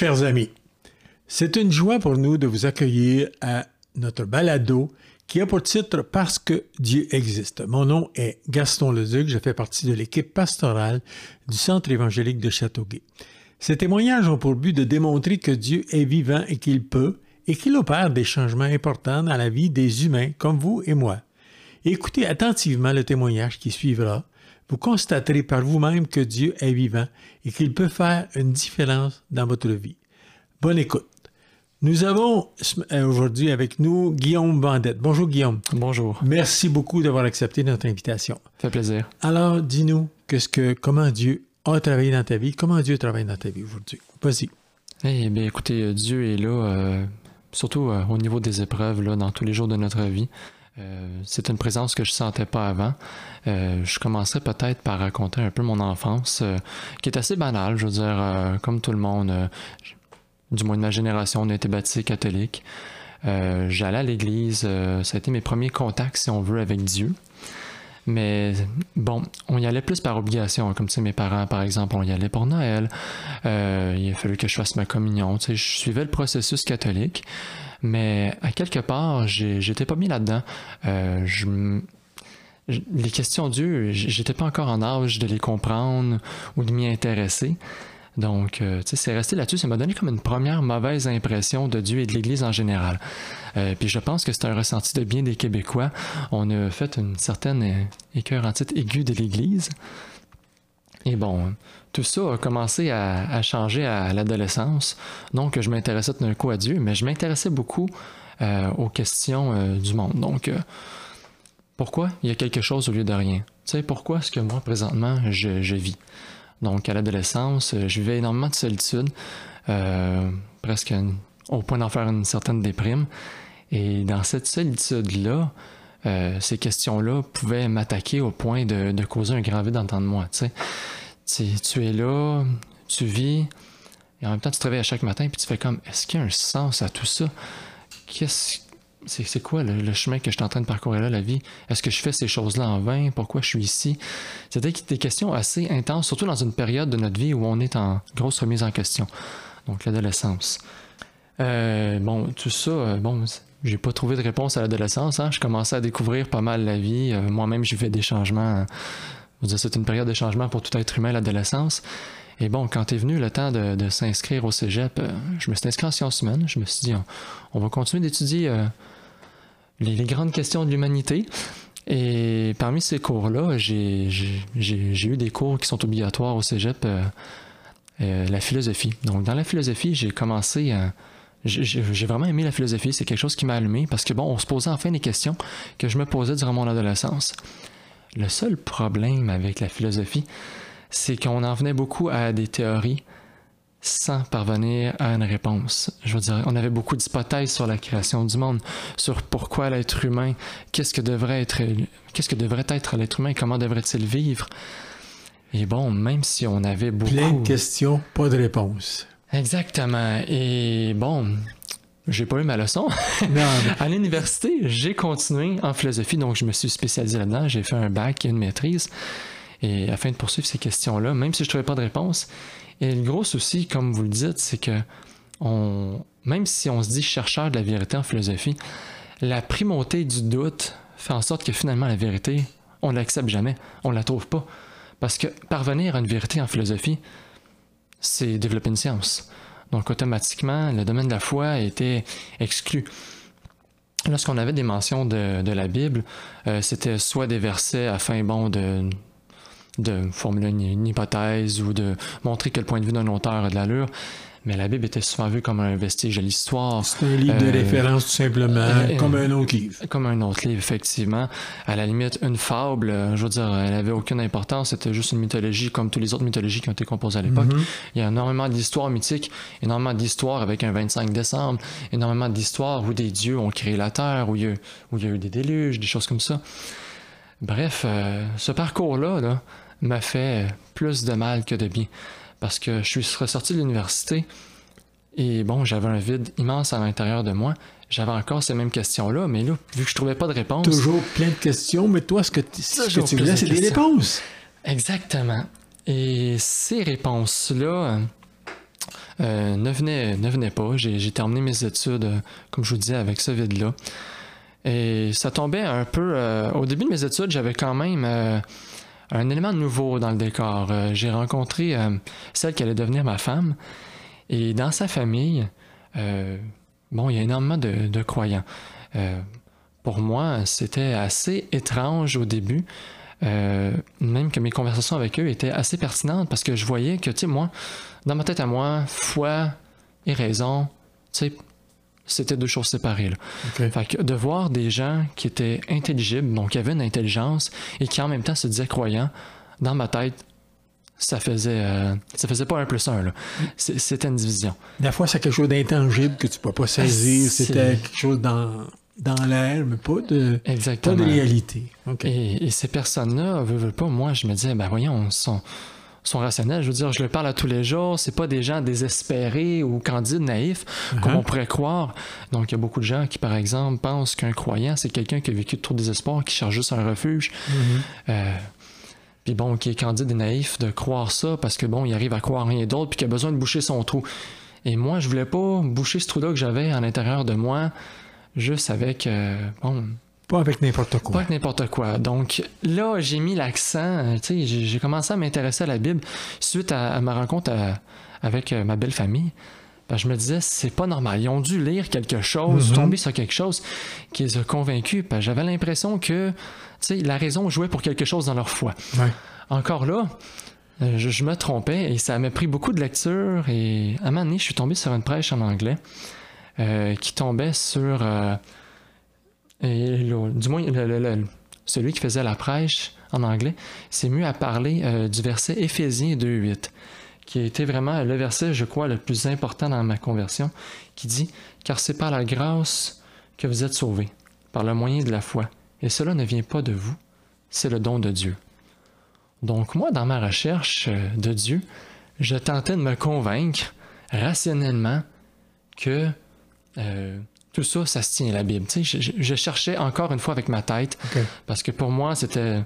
Chers amis. C'est une joie pour nous de vous accueillir à notre balado qui a pour titre Parce que Dieu existe. Mon nom est Gaston Leduc, je fais partie de l'équipe pastorale du Centre évangélique de Châteauguay. Ces témoignages ont pour but de démontrer que Dieu est vivant et qu'il peut et qu'il opère des changements importants dans la vie des humains comme vous et moi. Écoutez attentivement le témoignage qui suivra vous constaterez par vous-même que Dieu est vivant et qu'il peut faire une différence dans votre vie. Bonne écoute. Nous avons euh, aujourd'hui avec nous Guillaume Bandette. Bonjour Guillaume. Bonjour. Merci beaucoup d'avoir accepté notre invitation. Ça fait plaisir. Alors, dis-nous qu'est-ce que, comment Dieu a travaillé dans ta vie, comment Dieu travaille dans ta vie aujourd'hui. Vas-y. Eh bien, écoutez, Dieu est là, euh, surtout euh, au niveau des épreuves, là, dans tous les jours de notre vie. Euh, c'est une présence que je sentais pas avant. Euh, je commencerai peut-être par raconter un peu mon enfance, euh, qui est assez banale, je veux dire, comme tout le monde, du moins de ma génération, on a été baptisé catholique. J'allais à l'église, ça a été mes premiers contacts, si on veut, avec Dieu. Mais bon, on y allait plus par obligation, comme tu sais, mes parents, par exemple, on y allait pour Noël. il a fallu que je fasse ma communion. Tu sais, je suivais le processus catholique. Mais à quelque part, j'étais pas mis là-dedans. Euh, les questions Dieu, j'étais pas encore en âge de les comprendre ou de m'y intéresser. Donc, euh, tu sais, c'est resté là-dessus. Ça m'a donné comme une première mauvaise impression de Dieu et de l'Église en général. Euh, puis je pense que c'est un ressenti de bien des Québécois. On a fait une certaine écœurantite aiguë de l'Église. Et bon, tout ça a commencé à, changer à l'adolescence. Donc, je m'intéressais d'un coup à Dieu, mais je m'intéressais beaucoup euh, aux questions euh, du monde. Donc, euh, pourquoi il y a quelque chose au lieu de rien? Tu sais, pourquoi est-ce que moi, présentement, je, vis? Donc, à l'adolescence, je vivais énormément de solitude, presque au point d'en faire une certaine déprime. Et dans cette solitude-là, ces questions-là pouvaient m'attaquer au point de, causer un grand vide en temps de moi. Tu es là, tu vis, et en même temps, tu te réveilles à chaque matin, puis tu fais comme, est-ce qu'il y a un sens à tout ça? Qu'est-ce c'est, quoi le, chemin que je suis en train de parcourir là, la vie? Est-ce que je fais ces choses-là en vain? Pourquoi je suis ici? C'était des questions assez intenses, surtout dans une période de notre vie où on est en grosse remise en question. Donc, l'adolescence. Euh, bon, tout ça, euh, bon, j'ai pas trouvé de réponse à l'adolescence. Hein? Je commençais à découvrir pas mal la vie. Euh, moi-même, j'ai fait des changements c'est une période de changement pour tout être humain, l'adolescence. Et bon, quand est venu le temps de, s'inscrire au cégep, euh, je me suis inscrit en sciences humaines. Je me suis dit, on, va continuer d'étudier euh, les, grandes questions de l'humanité. Et parmi ces cours-là, j'ai eu des cours qui sont obligatoires au cégep, euh, la philosophie. Donc, dans la philosophie, j'ai commencé à. J'ai vraiment aimé la philosophie, c'est quelque chose qui m'a allumé parce que bon, on se posait enfin des questions que je me posais durant mon adolescence. Le seul problème avec la philosophie, c'est qu'on en venait beaucoup à des théories sans parvenir à une réponse. Je veux dire, on avait beaucoup d'hypothèses sur la création du monde, sur pourquoi l'être humain, qu'est-ce que devrait être, qu'est-ce que devrait être l'être humain, comment devrait-il vivre. Et bon, même si on avait beaucoup... Plein de questions, pas de réponse. Exactement. Et bon, j'ai pas eu ma leçon. à l'université, j'ai continué en philosophie, donc je me suis spécialisé là-dedans. J'ai fait un bac et une maîtrise. Et afin de poursuivre ces questions-là, même si je ne trouvais pas de réponse. Et le gros souci, comme vous le dites, c'est que on, même si on se dit chercheur de la vérité en philosophie, la primauté du doute fait en sorte que finalement la vérité, on ne l'accepte jamais, on ne la trouve pas. Parce que parvenir à une vérité en philosophie, c'est développer une science. Donc automatiquement, le domaine de la foi était exclu. Lorsqu'on avait des mentions de, la Bible, euh, c'était soit des versets afin bon de, de formuler une, hypothèse ou de montrer que le point de vue d'un auteur a de l'allure, mais la Bible était souvent vue comme un vestige de l'histoire. C'est un livre de euh, référence tout simplement, euh, comme un autre livre. Comme un autre livre, effectivement. À la limite, une fable, euh, je veux dire, elle n'avait aucune importance, c'était juste une mythologie comme toutes les autres mythologies qui ont été composées à l'époque. Mm-hmm. Il y a énormément d'histoires mythiques, énormément d'histoires avec un 25 décembre, énormément d'histoires où des dieux ont créé la Terre, où il y a, où il y a eu des déluges, des choses comme ça. Bref, ce parcours-là m'a fait plus de mal que de bien parce que je suis ressorti de l'université et bon, j'avais un vide immense à l'intérieur de moi. J'avais encore ces mêmes questions-là, mais là, vu que je trouvais pas de réponse. Toujours plein de questions, mais toi, ce que, tu voulais, c'est des réponses. Exactement. Et ces réponses-là, ne, venait, ne venait pas. J'ai terminé mes études, comme je vous disais, avec ce vide-là. Et ça tombait un peu. au début de mes études, j'avais quand même un élément nouveau dans le décor. J'ai rencontré celle qui allait devenir ma femme. Et dans sa famille, bon, il y a énormément de croyants pour moi, c'était assez étrange au début. Euh, même que mes conversations avec eux étaient assez pertinentes parce que je voyais que, tu sais, moi, dans ma tête à moi, foi et raison, tu sais, c'était deux choses séparées. Fait que de voir des gens qui étaient intelligibles, donc qui avaient une intelligence et qui en même temps se disaient croyants, dans ma tête, ça faisait euh, ça faisait pas un plus un. Là. C'était une division. La foi, c'est quelque chose d'intangible que tu peux pas saisir. C'était quelque chose dans dans l'air, mais pas de, Pas de réalité. Et, ces personnes-là, veulent, pas, moi, je me disais, ben voyons, sont, sont rationnels. Je veux dire, je le parle à tous les jours. C'est pas des gens désespérés ou candides, naïfs, comme uh-huh. on pourrait croire. Donc, il y a beaucoup de gens qui, par exemple, pensent qu'un croyant, c'est quelqu'un qui a vécu trop de désespoir, qui cherche juste un refuge. Mm-hmm. Euh, puis bon, qui est candide et naïf de croire ça parce que bon, il arrive à croire rien d'autre puis qu'il a besoin de boucher son trou. Et moi, je voulais pas boucher ce trou-là que j'avais à l'intérieur de moi juste avec. Euh, bon. Pas avec n'importe quoi. Pas avec n'importe quoi. Donc là, j'ai mis l'accent, euh, tu sais, j'ai commencé à m'intéresser à la Bible suite à, ma rencontre avec euh, ma belle famille. Ben, je me disais, c'est pas normal. Ils ont dû lire quelque chose, mm-hmm. tomber sur quelque chose qui les a convaincus. Ben, j'avais l'impression que la raison jouait pour quelque chose dans leur foi. Encore là, je, me trompais et ça m'a pris beaucoup de lecture. Et à un moment donné, je suis tombé sur une prêche en anglais. Euh, qui tombait sur. Euh, du moins, celui qui faisait la prêche en anglais s'est mieux à parler euh, du verset Éphésiens 2.8, qui a été vraiment le verset, je crois, le plus important dans ma conversion, qui dit Car c'est par la grâce que vous êtes sauvés, par le moyen de la foi. Et cela ne vient pas de vous, c'est le don de Dieu. Donc, moi, dans ma recherche de Dieu, je tentais de me convaincre rationnellement que euh, tout ça, ça se tient à la Bible. Je, cherchais encore une fois avec ma tête, parce que pour moi, c'était,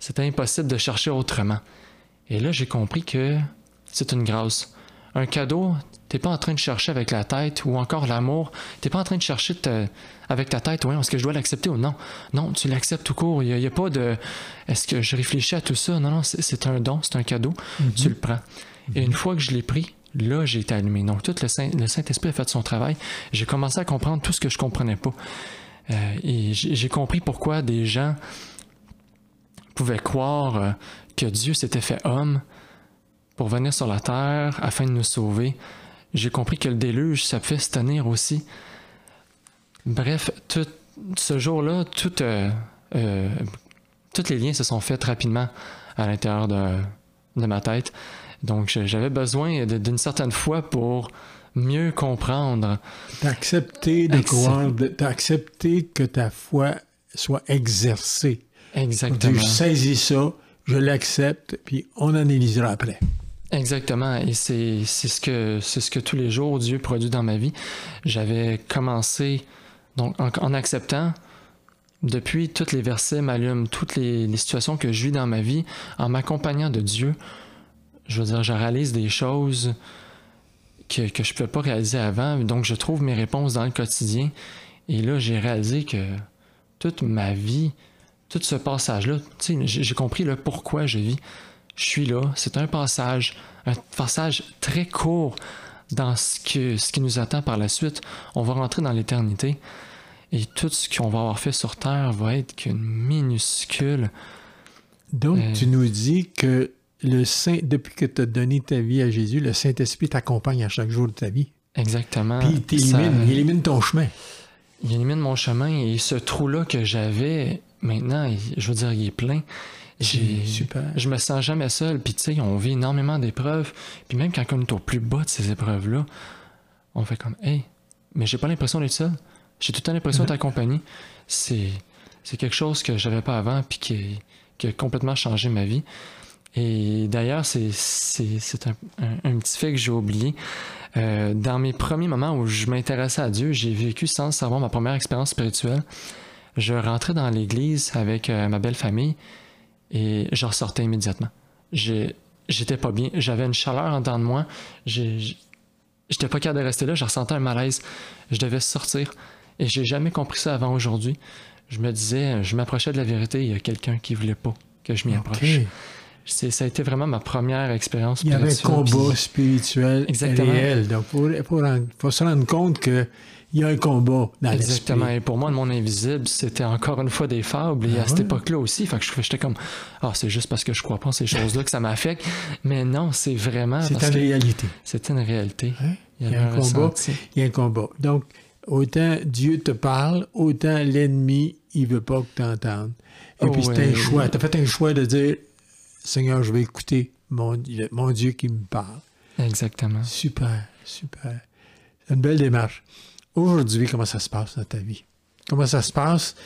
c'était impossible de chercher autrement. Et là, j'ai compris que c'est une grâce. Un cadeau, t'es pas en train de chercher avec la tête, ou encore l'amour, t'es pas en train de chercher avec ta tête, ouais, est-ce que je dois l'accepter ou non? Non, tu l'acceptes tout court. Il n'y a, pas de est-ce que je réfléchis à tout ça? Non, non, c'est, un don, c'est un cadeau, mhm. tu le prends. Et une fois que je l'ai pris, là, j'ai été allumé. Donc, tout le, Saint, le Saint-Esprit a fait son travail. J'ai commencé à comprendre tout ce que je comprenais pas. Euh, et j'ai compris pourquoi des gens pouvaient croire euh, que Dieu s'était fait homme pour venir sur la terre afin de nous sauver. J'ai compris que le déluge, ça pouvait se tenir aussi. Bref, tout ce jour-là, tout, euh, tous les liens se sont faits rapidement à l'intérieur de, de ma tête. Donc, j'avais besoin d'une certaine foi pour mieux comprendre. D'accepter de croire, d'accepter que ta foi soit exercée. Exactement. je saisis ça, je l'accepte, puis on analysera après. Exactement, et c'est ce que c'est ce que tous les jours Dieu produit dans ma vie. J'avais commencé donc en, acceptant depuis tous les versets m'allument toutes les, les, situations que je vis dans ma vie, en m'accompagnant de Dieu, je veux dire, je réalise des choses que, que je ne pouvais pas réaliser avant. Donc, je trouve mes réponses dans le quotidien. Et là, j'ai réalisé que toute ma vie, tout ce passage-là, j'ai compris le pourquoi je vis. Je suis là. C'est un passage, un passage très court dans ce, que, ce qui nous attend par la suite. On va rentrer dans l'éternité. Et tout ce qu'on va avoir fait sur Terre va être qu'une minuscule. Donc, euh, tu nous dis que le Saint, depuis que tu as donné ta vie à Jésus, le Saint-Esprit t'accompagne à chaque jour de ta vie. Exactement. Puis il élimine, ton chemin. Il élimine mon chemin et ce trou-là que j'avais, maintenant, je veux dire, il est plein. Super. Je me sens jamais seul. Puis tu sais, on vit énormément d'épreuves. Puis même quand on est au plus bas de ces épreuves-là, on fait comme, hey, mais j'ai pas l'impression d'être seul. J'ai tout le temps l'impression d'être accompagné. C'est, c'est quelque chose que j'avais pas avant puis qui, qui a complètement changé ma vie. Et d'ailleurs, c'est, un, petit fait que j'ai oublié. Euh, dans mes premiers moments où je m'intéressais à Dieu, j'ai vécu sans savoir ma première expérience spirituelle. Je rentrais dans l'église avec euh, ma belle famille et je ressortais immédiatement. j'étais pas bien. J'avais une chaleur en dedans de moi. j'étais pas capable de rester là, je ressentais un malaise. Je devais sortir. Et j'ai jamais compris ça avant aujourd'hui. Je me disais, je m'approchais de la vérité, il y a quelqu'un qui voulait pas que je m'y approche. Ça a été vraiment ma première expérience Il y avait un combat spirituel Exactement. réel. Donc, il faut, se rendre compte qu'il y a un combat dans Exactement. Et pour moi, le monde invisible, c'était encore une fois des fables. et à ah cette époque-là aussi, fait que j'étais comme, ah, c'est juste parce que je crois pas en ces choses-là que ça m'affecte. Mais non, c'est vraiment. C'est une réalité. C'est une réalité. Il y a, un, combat. Il y a un combat. Donc, autant Dieu te parle, autant l'ennemi, il veut pas que tu entendes. Et puis, c'est un choix. Tu as fait un choix de dire, Seigneur, je vais écouter mon, mon Dieu qui me parle. Exactement. Super, super. C'est une belle démarche. Aujourd'hui, comment ça se passe dans ta vie? Comment ça se passe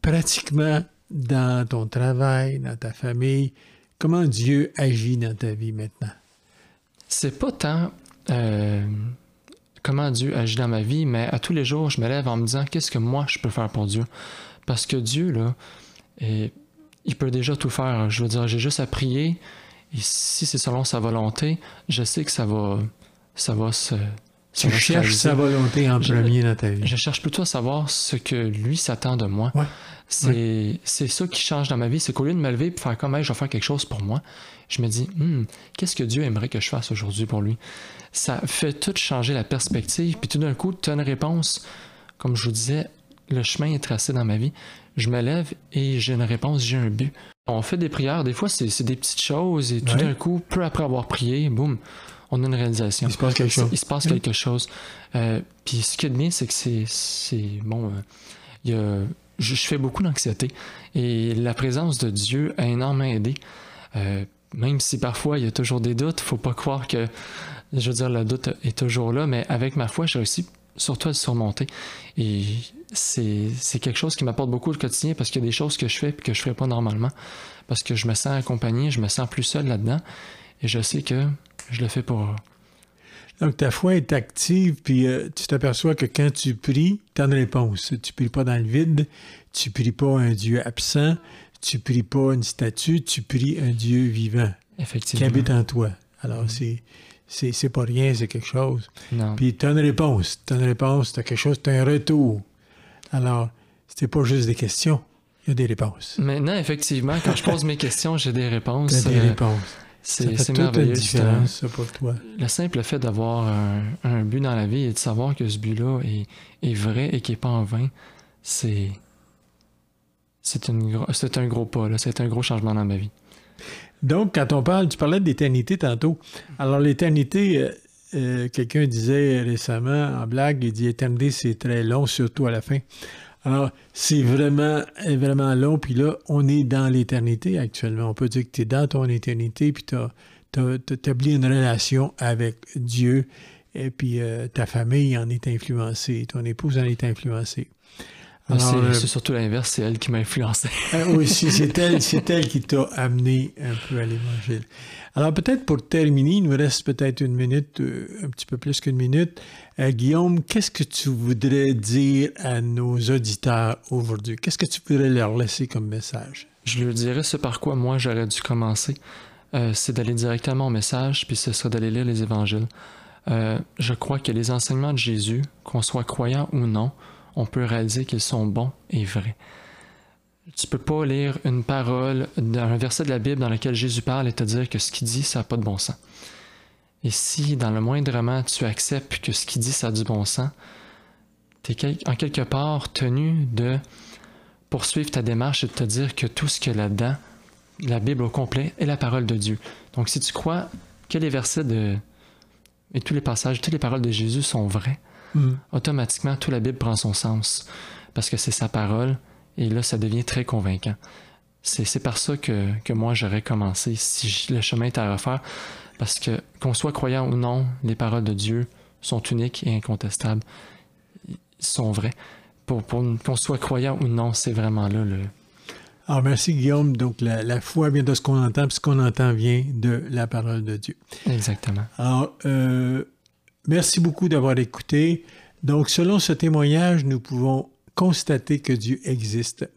pratiquement dans ton travail, dans ta famille? Comment Dieu agit dans ta vie maintenant? C'est pas tant euh, comment Dieu agit dans ma vie, mais à tous les jours, je me lève en me disant qu'est-ce que moi je peux faire pour Dieu? Parce que Dieu, là, est il peut déjà tout faire. Je veux dire, j'ai juste à prier. Et si c'est selon sa volonté, je sais que ça va, ça va se. Tu cherches sa volonté en premier dans ta vie. Je cherche plutôt à savoir ce que lui s'attend de moi. C'est ça qui change dans ma vie. C'est qu'au lieu de me lever et faire comme, je vais faire quelque chose pour moi, je me dis, hmm, qu'est-ce que Dieu aimerait que je fasse aujourd'hui pour lui? Ça fait tout changer la perspective. Puis tout d'un coup, tu as une réponse. Comme je vous disais, le chemin est tracé dans ma vie je me lève et j'ai une réponse, j'ai un but. On fait des prières, des fois c'est des petites choses et tout d'un coup, peu après avoir prié, boum, on a une réalisation. Il se passe quelque chose. Il se passe quelque chose. Euh, puis ce qui est bien, c'est que c'est bon. Euh, je, fais beaucoup d'anxiété et la présence de Dieu a énormément aidé. Euh, même si parfois il y a toujours des doutes, faut pas croire que, je veux dire, le doute est toujours là, mais avec ma foi, j'ai réussi surtout à le surmonter. Et c'est quelque chose qui m'apporte beaucoup au quotidien parce qu'il y a des choses que je fais et que je ne ferais pas normalement. Parce que je me sens accompagné, je me sens plus seul là-dedans. Et je sais que je le fais pour donc, ta foi est active, puis euh, tu t'aperçois que quand tu pries, tu as une réponse. Tu pries pas dans le vide, tu pries pas un Dieu absent, tu pries pas une statue, tu pries un Dieu vivant Effectivement. qui habite en toi. Alors, c'est c'est pas rien, c'est quelque chose. Non. Puis tu as une réponse. Tu as une réponse, tu as quelque chose, tu as un retour. Alors, c'était pas juste des questions, il y a des réponses. Maintenant, effectivement, quand je pose mes questions, j'ai des réponses. Tu as des euh, réponses. C'est merveilleux. Une différence, ça, pour toi. Le simple fait d'avoir un, but dans la vie et de savoir que ce but-là est, vrai et qu'il n'est pas en vain, c'est. C'est un gros pas, c'est un gros changement dans ma vie. Donc, quand on parle, tu parlais d'éternité tantôt. Alors, l'éternité, euh, euh, quelqu'un disait récemment en blague, il dit éternité, c'est très long, surtout à la fin. Alors, c'est vraiment, vraiment long. Puis là, on est dans l'éternité actuellement. On peut dire que tu es dans ton éternité, puis tu as, établi une relation avec Dieu, et puis euh, ta famille en est influencée, ton épouse en est influencée. Ah, euh, c'est surtout l'inverse, c'est elle qui m'a influencé. Ah oui, c'est elle, elle qui t'a amené un peu à l'évangile. Alors peut-être pour terminer, il nous reste peut-être une minute, euh, un petit peu plus qu'une minute. Euh, Guillaume, qu'est-ce que tu voudrais dire à nos auditeurs aujourd'hui? Qu'est-ce que tu voudrais leur laisser comme message? Je leur dirais ce par quoi moi j'aurais dû commencer. c'est d'aller directement au message, puis ce serait d'aller lire les évangiles. je crois que les enseignements de Jésus, qu'on soit croyant ou non, on peut réaliser qu'ils sont bons et vrais. Tu peux pas lire une parole d'un verset de la Bible dans lequel Jésus parle et te dire que ce qu'il dit, ça n'a pas de bon sens. Et si, dans le moindrement, tu acceptes que ce qu'il dit, ça a du bon sens, tu es en quelque part tenu de poursuivre ta démarche et de te dire que tout ce qu'il y a là-dedans, la Bible au complet, est la parole de Dieu. Donc, si tu crois que les versets de, et tous les passages, toutes les paroles de Jésus sont vrais, Mm. automatiquement, toute la Bible prend son sens parce que c'est sa parole et là, ça devient très convaincant. C'est par ça que, que moi, j'aurais commencé si le chemin est à refaire parce que, qu'on soit croyant ou non, les paroles de Dieu sont uniques et incontestables, Ils sont vraies. Pour, pour qu'on soit croyant ou non, c'est vraiment là le, alors, merci Guillaume. Donc, la, foi vient de ce qu'on entend, puis ce qu'on entend vient de la parole de Dieu. Exactement. Alors, euh, Merci beaucoup d'avoir écouté. Donc, selon ce témoignage, nous pouvons constater que Dieu existe,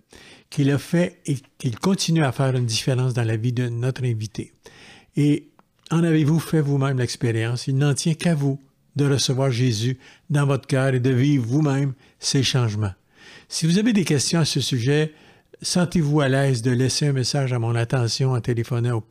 qu'il a fait et qu'il continue à faire une différence dans la vie de notre invité. Et en avez-vous fait vous-même l'expérience? Il n'en tient qu'à vous de recevoir Jésus dans votre cœur et de vivre vous-même ces changements. Si vous avez des questions à ce sujet, sentez-vous à l'aise de laisser un message à mon attention en téléphonant au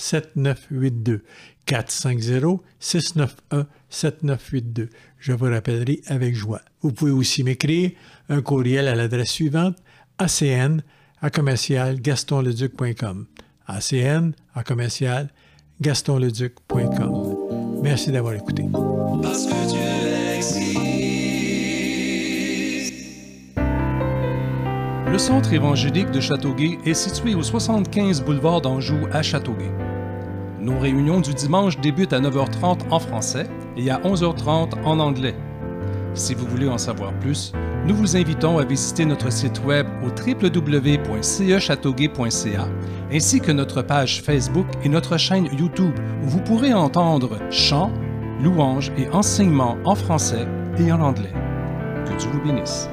450-691-7982. 450-691-7982. Je vous rappellerai avec joie. Vous pouvez aussi m'écrire un courriel à l'adresse suivante acn à commercial gastonleduc.com. acn à commercial gastonleduc.com. Merci d'avoir écouté. Parce que Dieu Le centre évangélique de Châteauguay est situé au 75 boulevard d'Anjou à Châteauguay. Nos réunions du dimanche débutent à 9h30 en français et à 11h30 en anglais. Si vous voulez en savoir plus, nous vous invitons à visiter notre site web au www.cechâteauguay.ca ainsi que notre page Facebook et notre chaîne YouTube où vous pourrez entendre chants, louanges et enseignements en français et en anglais. Que Dieu vous bénisse.